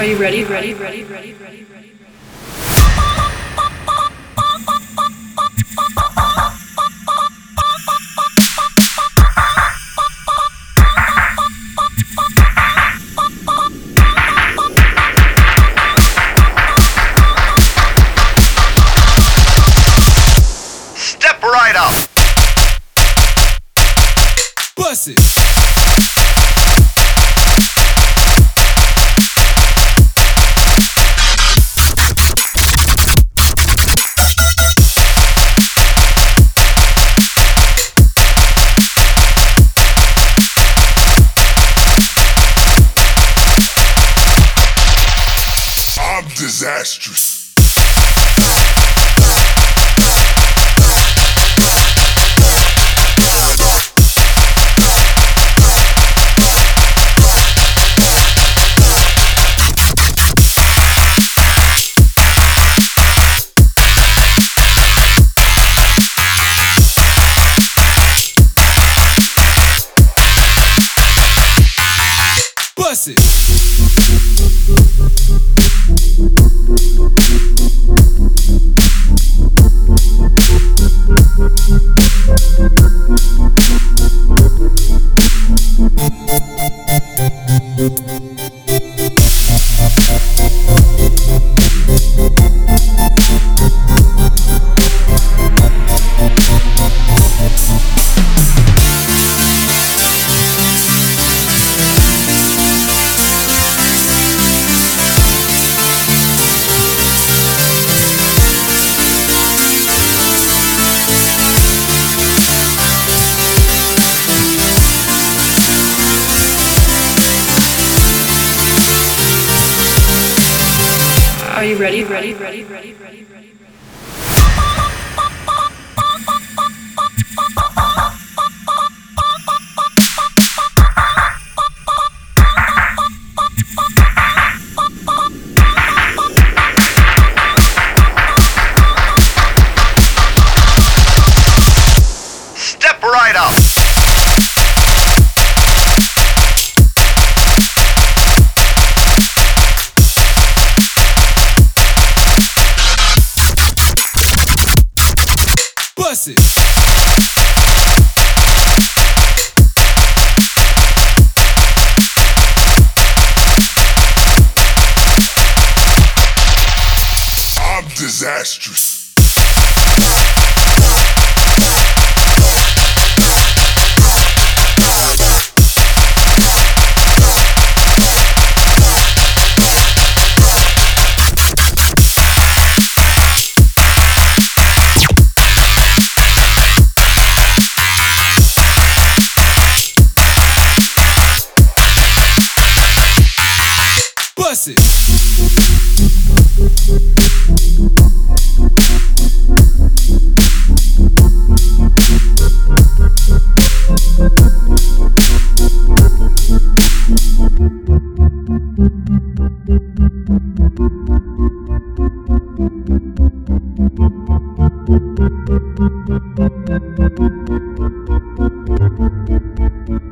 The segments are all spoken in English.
Are you ready? Ready? Ready? Ready? Ready? Ready? Step right up. Bust it. I'm disastrous. Bust it. Are you ready? Ready? Ready? Ready? Ready? It. I'm disastrous. Thank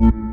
you.